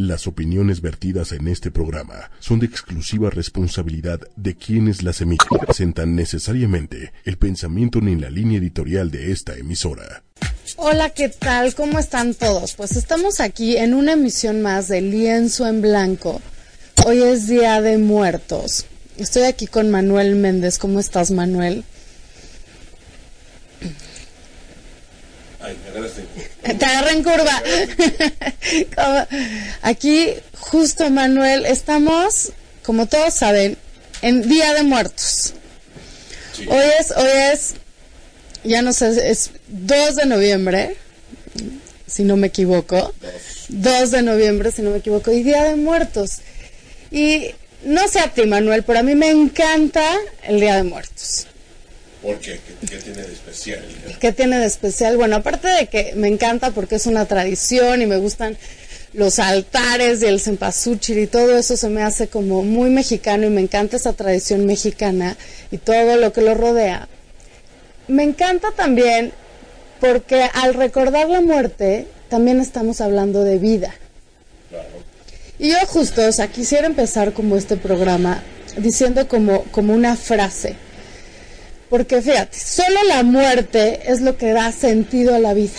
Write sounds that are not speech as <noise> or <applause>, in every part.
Las opiniones vertidas en este programa son de exclusiva responsabilidad de quienes las emiten. Presentan necesariamente el pensamiento ni la línea editorial de esta emisora. Hola, ¿qué tal? ¿Cómo están todos? Pues estamos aquí en una emisión más de Lienzo en Blanco. Hoy es Día de Muertos. Estoy aquí con Manuel Méndez. ¿Cómo estás, Manuel? Ay, me agarraste. Te agarré en curva. <laughs> Aquí, justo Manuel, estamos, como todos saben, en Día de Muertos. Sí. Hoy es, hoy es, ya no sé, es 2 de noviembre, si no me equivoco. 2 de noviembre, si no me equivoco, y Día de Muertos. Y no sé a ti, Manuel, pero a mí me encanta el Día de Muertos. ¿Por qué? ¿Qué, qué tiene de especial? ¿Qué tiene de especial? Bueno, aparte de que me encanta porque es una tradición y me gustan los altares y el cempasúchil y todo eso se me hace como muy mexicano y me encanta esa tradición mexicana y todo lo que lo rodea. Me encanta también porque al recordar la muerte también estamos hablando de vida. Claro. Y yo justo, o sea, quisiera empezar como este programa diciendo como, como una frase. Porque fíjate, solo la muerte es lo que da sentido a la vida.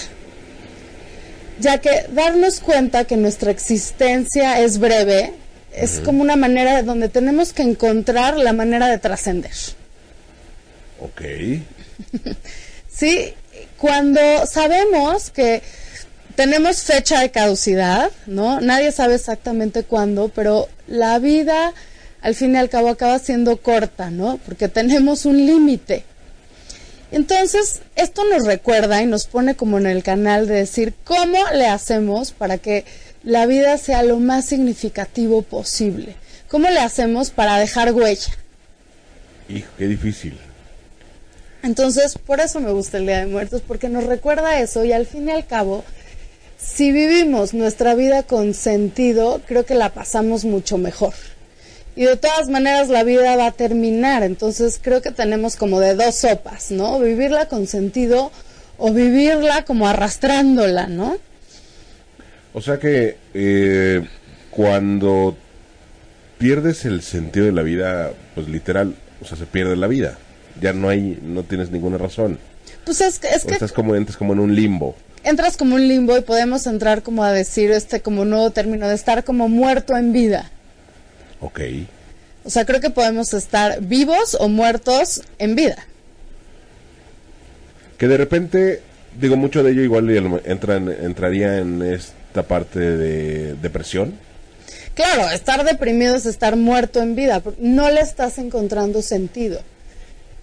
Ya que darnos cuenta que nuestra existencia es breve es como una manera donde tenemos que encontrar la manera de trascender. Ok. <laughs> Sí, cuando sabemos que tenemos fecha de caducidad, ¿no? Nadie sabe exactamente cuándo, pero la vida al fin y al cabo acaba siendo corta, ¿no? Porque tenemos un límite. Entonces, esto nos recuerda y nos pone como en el canal de decir cómo le hacemos para que la vida sea lo más significativo posible. ¿Cómo le hacemos para dejar huella? Hijo, qué difícil. Entonces, por eso me gusta el Día de Muertos, porque nos recuerda eso y al fin y al cabo, si vivimos nuestra vida con sentido, creo que la pasamos mucho mejor. Y de todas maneras la vida va a terminar, entonces creo que tenemos como de dos sopas, ¿no? Vivirla con sentido o vivirla como arrastrándola, ¿no? O sea que eh, cuando pierdes el sentido de la vida, pues literal, o sea, se pierde la vida. Ya no hay, no tienes ninguna razón. Pues es, que- es O que estás como, entras como en un limbo. entras como un limbo y podemos entrar como a decir este como nuevo término de estar como muerto en vida. Ok. O sea, creo que podemos estar vivos o muertos en vida. Que de repente, digo, mucho de ello igual entra en- entraría en esta parte de depresión. Claro, estar deprimido es estar muerto en vida, no le estás encontrando sentido.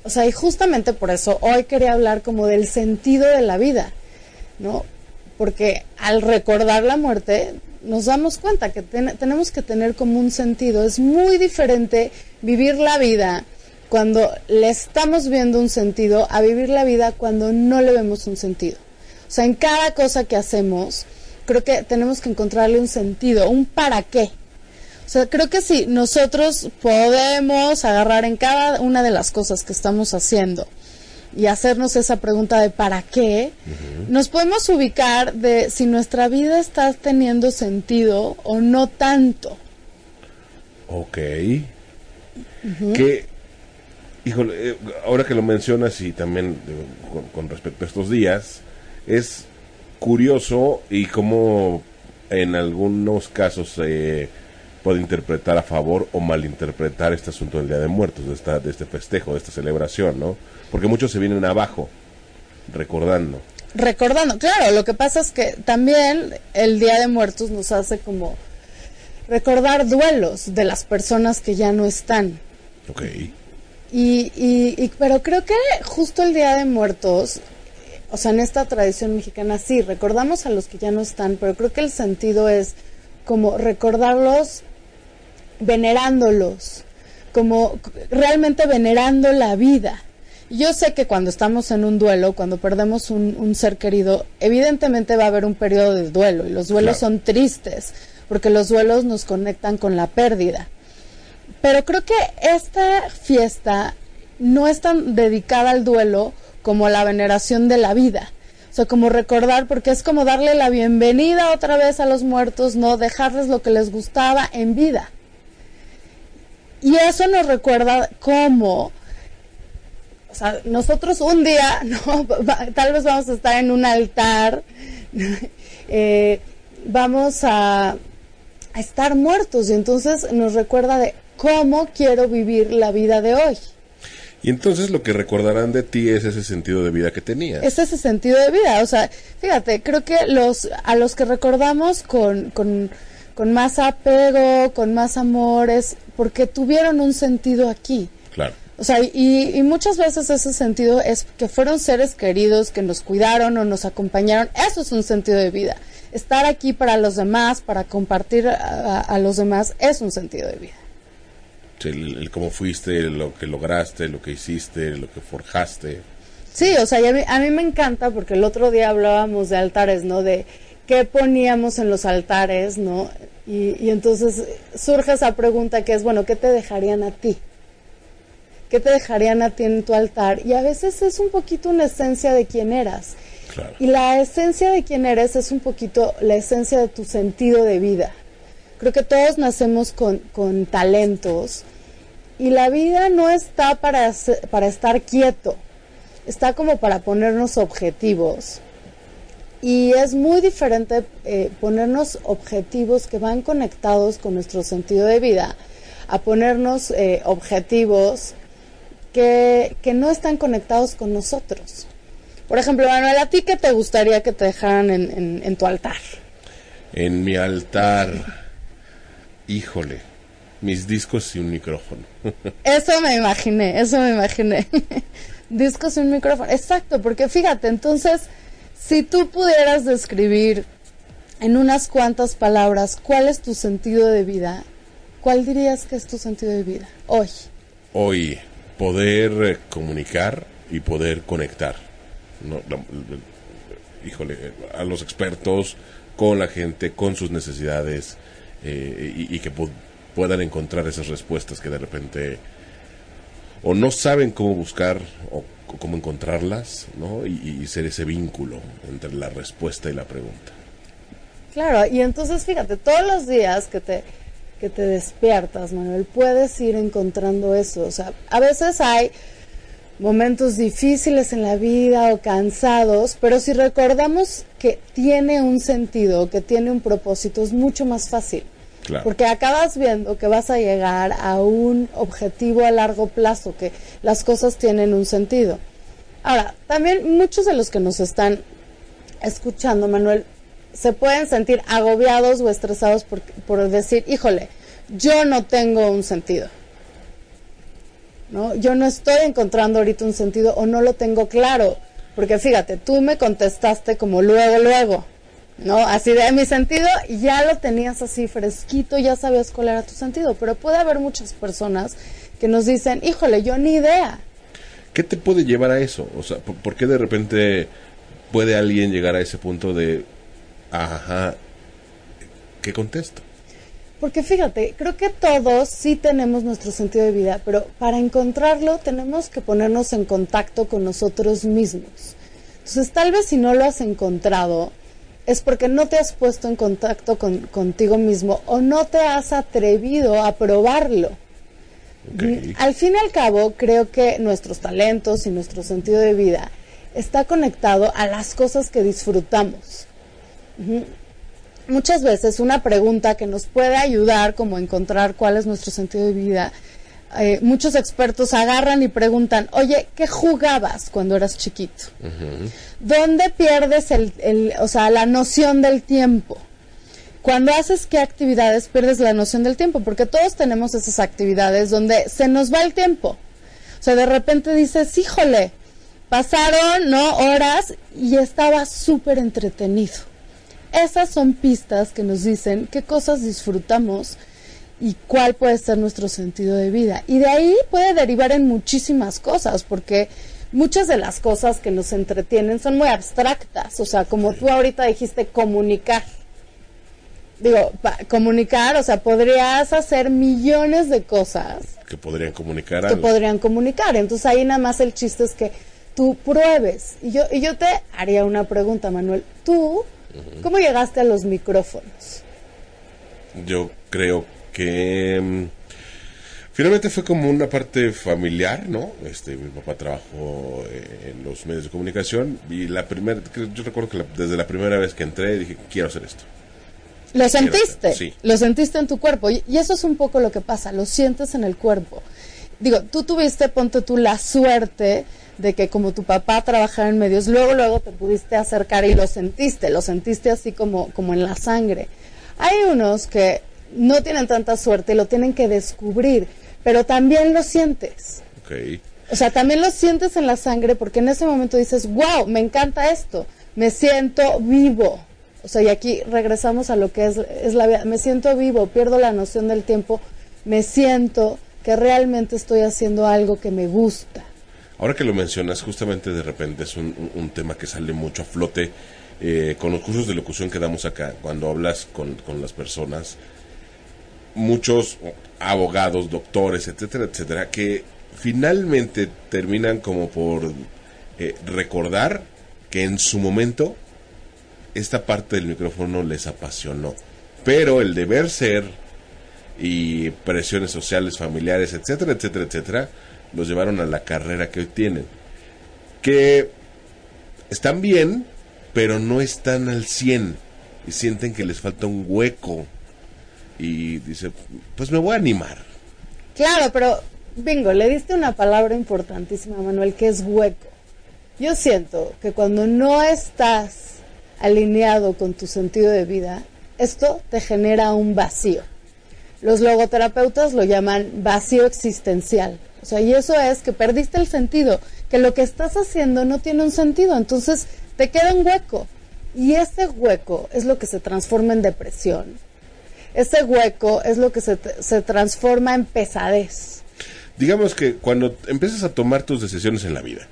O sea, y justamente por eso hoy quería hablar como del sentido de la vida, ¿no? Porque al recordar la muerte nos damos cuenta que ten- tenemos que tener como un sentido. Es muy diferente vivir la vida cuando le estamos viendo un sentido a vivir la vida cuando no le vemos un sentido. O sea, en cada cosa que hacemos, creo que tenemos que encontrarle un sentido, un para qué. O sea, creo que si nosotros podemos agarrar en cada una de las cosas que estamos haciendo y hacernos esa pregunta de para qué, nos podemos ubicar de si nuestra vida está teniendo sentido o no tanto. Ok. Que, híjole, eh, ahora que lo mencionas y también eh, con, con respecto a estos días, es curioso y como en algunos casos se puede interpretar a favor o malinterpretar este asunto del Día de Muertos, de, esta, de este festejo, de esta celebración, ¿no? Porque muchos se vienen abajo, recordando. Recordando, claro, lo que pasa es que también el Día de Muertos nos hace como recordar duelos de las personas que ya no están. Ok. Y, y, y- pero creo que justo el Día de Muertos, o sea, en esta tradición mexicana sí, recordamos a los que ya no están, pero creo que el sentido es como recordarlos venerándolos, como realmente venerando la vida. Yo sé que cuando estamos en un duelo, cuando perdemos un, un ser querido, evidentemente va a haber un periodo de duelo y los duelos Claro. son tristes, porque los duelos nos conectan con la pérdida. Pero creo que esta fiesta no es tan dedicada al duelo como a la veneración de la vida. O sea, como recordar, porque es como darle la bienvenida otra vez a los muertos, no dejarles lo que les gustaba en vida. Y eso nos recuerda cómo, o sea, nosotros un día, <laughs> ¿no? tal vez vamos a estar en un altar, <laughs> eh, vamos a, a estar muertos y entonces nos recuerda de cómo quiero vivir la vida de hoy. Y entonces lo que recordarán de ti es ese sentido de vida que tenías. Es ese sentido de vida. O sea, fíjate, creo que los a los que recordamos con, con, con más apego, con más amor, es porque tuvieron un sentido aquí. Claro. O sea, y, y muchas veces ese sentido es que fueron seres queridos que nos cuidaron o nos acompañaron. Eso es un sentido de vida. Estar aquí para los demás, para compartir a, a los demás, es un sentido de vida el, el, cómo fuiste, lo que lograste, lo que hiciste, lo que forjaste. Sí, o sea, a mí, a mí me encanta porque el otro día hablábamos de altares, ¿no? De qué poníamos en los altares, ¿no? Y, y entonces surge esa pregunta que es, bueno, ¿qué te dejarían a ti? ¿Qué te dejarían a ti en tu altar? Y a veces es un poquito una esencia de quién eras. Claro. Y la esencia de quién eres es un poquito la esencia de tu sentido de vida. Creo que todos nacemos con, con talentos y la vida no está para, para estar quieto, está como para ponernos objetivos. Y es muy diferente eh, ponernos objetivos que van conectados con nuestro sentido de vida a ponernos eh, objetivos que, que, no están conectados con nosotros. Por ejemplo, Manuel, ¿a ti qué te gustaría que te dejaran en, en, en tu altar? En mi altar Híjole, mis discos y un micrófono. <laughs> eso me imaginé, eso me imaginé. <laughs> discos y un micrófono. Exacto, porque fíjate, entonces, si tú pudieras describir en unas cuantas palabras cuál es tu sentido de vida, ¿cuál dirías que es tu sentido de vida hoy? Hoy, poder eh, comunicar y poder conectar. No, la, híjole, a los expertos, con la gente, con sus necesidades eh, y, que pu puedan encontrar esas respuestas que de repente o no saben cómo buscar o, cómo encontrarlas, ¿no? Y, y, ser ese vínculo entre la respuesta y la pregunta. Claro, y entonces fíjate, todos los días que te que te despiertas, Manuel, puedes ir encontrando eso. O sea, a veces hay momentos difíciles en la vida o cansados, pero si recordamos que tiene un sentido, que tiene un propósito, es mucho más fácil. Porque acabas viendo que vas a llegar a un objetivo a largo plazo, que las cosas tienen un sentido. Ahora, también muchos de los que nos están escuchando, Manuel, se pueden sentir agobiados o estresados por, por decir, híjole, yo no tengo un sentido. ¿no? Yo no estoy encontrando ahorita un sentido o no lo tengo claro, porque fíjate, tú me contestaste como luego, luego, ¿no? Así de mi sentido, ya lo tenías así fresquito, ya sabías cuál era tu sentido, pero puede haber muchas personas que nos dicen, híjole, yo ni idea. ¿Qué te puede llevar a eso? O sea, ¿por, por qué de repente puede alguien llegar a ese punto de, ajá, ¿qué contesto? Porque fíjate, creo que todos sí tenemos nuestro sentido de vida, pero para encontrarlo tenemos que ponernos en contacto con nosotros mismos. Entonces, tal vez si no lo has encontrado, es porque no te has puesto en contacto con, contigo mismo o no te has atrevido a probarlo. Okay. Al fin y al cabo, creo que nuestros talentos y nuestro sentido de vida está conectado a las cosas que disfrutamos. Uh -huh muchas veces una pregunta que nos puede ayudar como a encontrar cuál es nuestro sentido de vida. Eh, muchos expertos agarran y preguntan, oye, ¿qué jugabas cuando eras chiquito? Uh -huh. ¿Dónde pierdes el, el, o sea, la noción del tiempo? Cuando haces qué actividades pierdes la noción del tiempo, porque todos tenemos esas actividades donde se nos va el tiempo. O sea, de repente dices, híjole, pasaron, ¿no? Horas y estaba súper entretenido. Esas son pistas que nos dicen qué cosas disfrutamos y cuál puede ser nuestro sentido de vida. Y de ahí puede derivar en muchísimas cosas, porque muchas de las cosas que nos entretienen son muy abstractas. O sea, como tú ahorita dijiste, comunicar. Digo, comunicar, o sea, podrías hacer millones de cosas. Que podrían comunicar Que podrían comunicar. Entonces ahí nada más el chiste es que tú pruebes. Y yo, y yo te haría una pregunta, Manuel. ¿Tú cómo llegaste a los micrófonos? Yo creo que mm, finalmente fue como una parte familiar, ¿no? Este, mi papá trabajó eh, en los medios de comunicación y la primera, yo recuerdo que desde la primera vez que entré dije, quiero hacer esto. ¿Lo sentiste? Sí. Lo sentiste en tu cuerpo. Y, y eso es un poco lo que pasa, lo sientes en el cuerpo. Digo, tú tuviste, ponte tú, la suerte de que como tu papá trabajaba en medios, luego, luego te pudiste acercar y lo sentiste, lo sentiste así como, como en la sangre. Hay unos que no tienen tanta suerte lo tienen que descubrir, pero también lo sientes. O sea, también lo sientes en la sangre porque en ese momento dices, wow, me encanta esto, me siento vivo. O sea, y aquí regresamos a lo que es, es la vida, me siento vivo, pierdo la noción del tiempo, me siento que realmente estoy haciendo algo que me gusta. Ahora que lo mencionas, justamente de repente es un, un- un tema que sale mucho a flote eh, con los cursos de locución que damos acá, cuando hablas con, con las personas, muchos abogados, doctores, etcétera, etcétera, que finalmente terminan como por eh, recordar que en su momento esta parte del micrófono les apasionó, pero el deber ser y presiones sociales, familiares, etcétera, etcétera, etcétera, los llevaron a la carrera que hoy tienen. Que están bien, pero no están al 100 y sienten que les falta un hueco. Y dice, pues me voy a animar. Claro, pero bingo, le diste una palabra importantísima, Manuel, que es hueco. Yo siento que cuando no estás alineado con tu sentido de vida, esto te genera un vacío. Los logoterapeutas lo llaman vacío existencial. O sea, y eso es que perdiste el sentido, que lo que estás haciendo no tiene un sentido, entonces te queda un hueco. Y ese hueco es lo que se transforma en depresión. Ese hueco es lo que se, se transforma en pesadez. Digamos que cuando empiezas a tomar tus decisiones en la vida,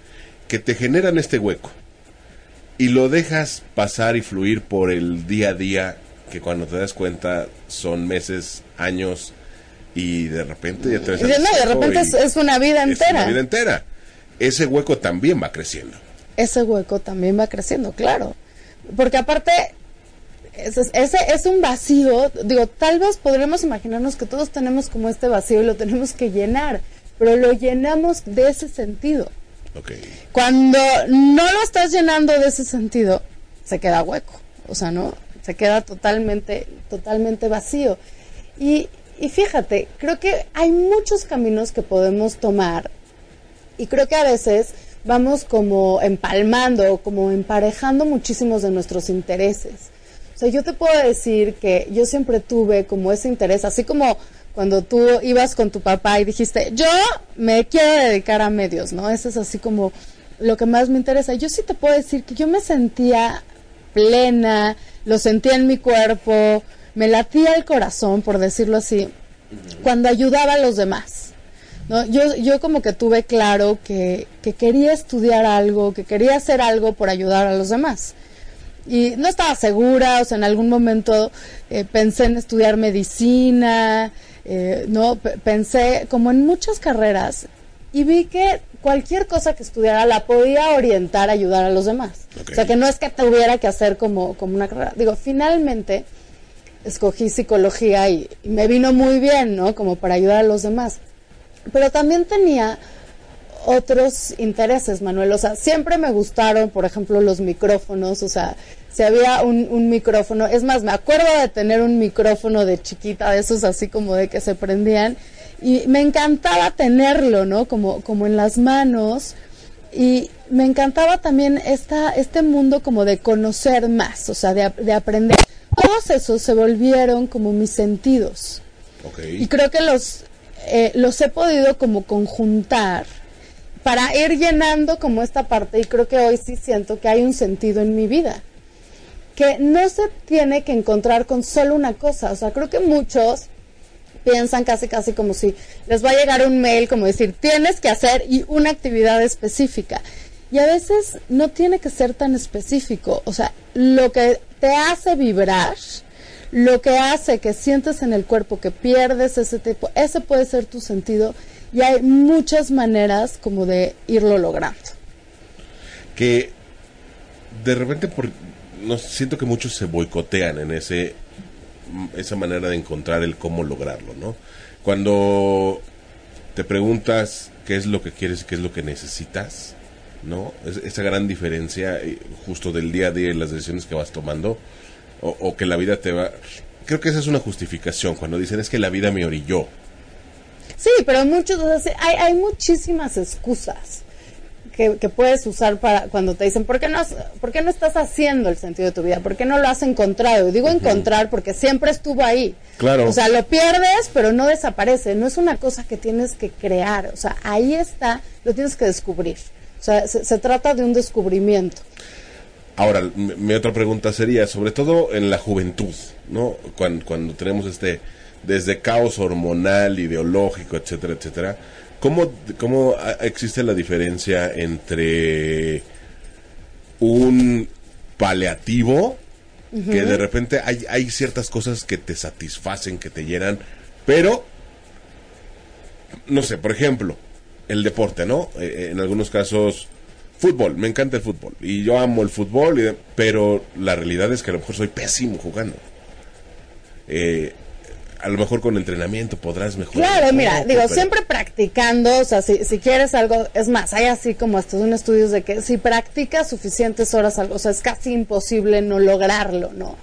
que te generan este hueco, y lo dejas pasar y fluir por el día a día, que cuando te das cuenta son meses, años, y de repente ya te ves no, de repente es, es una vida es entera. una vida entera. Ese hueco también va creciendo. Ese hueco también va creciendo, claro. Porque aparte, ese, ese es un vacío. Digo, tal vez podríamos imaginarnos que todos tenemos como este vacío y lo tenemos que llenar, pero lo llenamos de ese sentido. Cuando no lo estás llenando de ese sentido, se queda hueco. O sea, ¿no? Se queda totalmente, totalmente vacío. Y, y fíjate, creo que hay muchos caminos que podemos tomar y creo que a veces vamos como empalmando, como emparejando muchísimos de nuestros intereses. O sea, yo te puedo decir que yo siempre tuve como ese interés, así como cuando tú ibas con tu papá y dijiste, yo me quiero dedicar a medios, ¿no? Eso es así como lo que más me interesa. Yo sí te puedo decir que yo me sentía plena, lo sentía en mi cuerpo, me latía el corazón, por decirlo así, cuando ayudaba a los demás. ¿no? Yo, yo como que tuve claro que, que quería estudiar algo, que quería hacer algo por ayudar a los demás. Y no estaba segura, o sea, en algún momento eh, pensé en estudiar medicina, eh, no, P- pensé como en muchas carreras y vi que cualquier cosa que estudiara la podía orientar ayudar a los demás. O sea, que no es que tuviera que hacer como, como una carrera. Digo, finalmente escogí psicología y, y me vino muy bien, ¿no? Como para ayudar a los demás. Pero también tenía otros intereses, Manuel. O sea, siempre me gustaron, por ejemplo, los micrófonos. O sea, si había un, un micrófono, es más, me acuerdo de tener un micrófono de chiquita, de esos así como de que se prendían. Y me encantaba tenerlo, ¿no? Como, como en las manos. Y me encantaba también esta, este mundo como de conocer más, o sea, de, de aprender. Todos esos se volvieron como mis sentidos. Ok. Y creo que los, eh, los he podido como conjuntar para ir llenando como esta parte y creo que hoy sí siento que hay un sentido en mi vida. Que no se tiene que encontrar con solo una cosa. O sea, creo que muchos piensan casi casi como si les va a llegar un mail como decir tienes que hacer y una actividad específica y a veces no tiene que ser tan específico o sea lo que te hace vibrar lo que hace que sientes en el cuerpo que pierdes ese tipo ese puede ser tu sentido y hay muchas maneras como de irlo logrando que de repente por, no, siento que muchos se boicotean en ese esa manera de encontrar el cómo lograrlo, ¿no? Cuando te preguntas qué es lo que quieres y qué es lo que necesitas, ¿no? esa gran diferencia eh, justo del día a día y las decisiones que vas tomando, o, que la vida te va... Creo que esa es una justificación cuando dicen es que la vida me orilló. Sí, pero muchos, hay, hay muchísimas excusas que, puedes usar para cuando te dicen, ¿por qué, no, ¿por qué no estás haciendo el sentido de tu vida? ¿Por qué no lo has encontrado? Y digo encontrar porque siempre estuvo ahí. Claro. O sea, lo pierdes, pero no desaparece. No es una cosa que tienes que crear. O sea, ahí está, lo tienes que descubrir. O sea, se, trata de un descubrimiento. Ahora, mi, otra pregunta sería, sobre todo en la juventud, ¿no? Cuando, cuando tenemos este, desde caos hormonal, ideológico, etcétera, etcétera ¿Cómo, ¿Cómo existe la diferencia entre un paliativo, que de repente hay, hay ciertas cosas que te satisfacen, que te llenan, pero, no sé, por ejemplo, el deporte, ¿no? Eh, eh, en algunos casos, fútbol, me encanta el fútbol, y yo amo el fútbol, pero la realidad es que a lo mejor soy pésimo jugando. Eh, a lo mejor con entrenamiento podrás mejorar. Claro, mira, digo, siempre practicando, o sea, si, si quieres algo, es más, hay así como estos un estudios de que si practicas suficientes horas algo, o sea, es casi imposible no lograrlo, ¿no?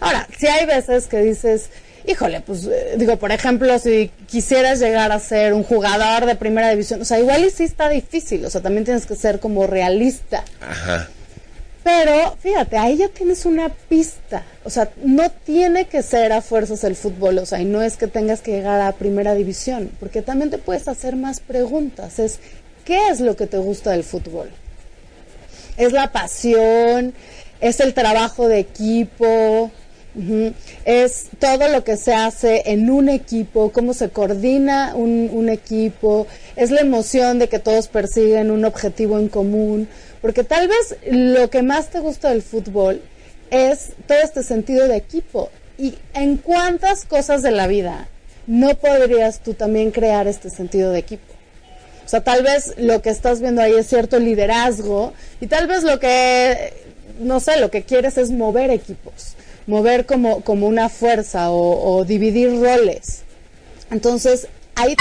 Ahora, si hay veces que dices, híjole, pues eh, digo, por ejemplo, si quisieras llegar a ser un jugador de primera división, o sea, igual y sí está difícil, o sea, también tienes que ser como realista. Ajá. Pero fíjate, ahí ya tienes una pista. O sea, no tiene que ser a fuerzas el fútbol. O sea, y no es que tengas que llegar a primera división. Porque también te puedes hacer más preguntas. Es, ¿qué es lo que te gusta del fútbol? ¿Es la pasión? ¿Es el trabajo de equipo? Es todo lo que se hace en un equipo, cómo se coordina un, un equipo, es la emoción de que todos persiguen un objetivo en común. Porque tal vez lo que más te gusta del fútbol es todo este sentido de equipo. ¿Y en cuántas cosas de la vida no podrías tú también crear este sentido de equipo? O sea, tal vez lo que estás viendo ahí es cierto liderazgo y tal vez lo que, no sé, lo que quieres es mover equipos, mover como, como una fuerza o, o dividir roles. Entonces, ahí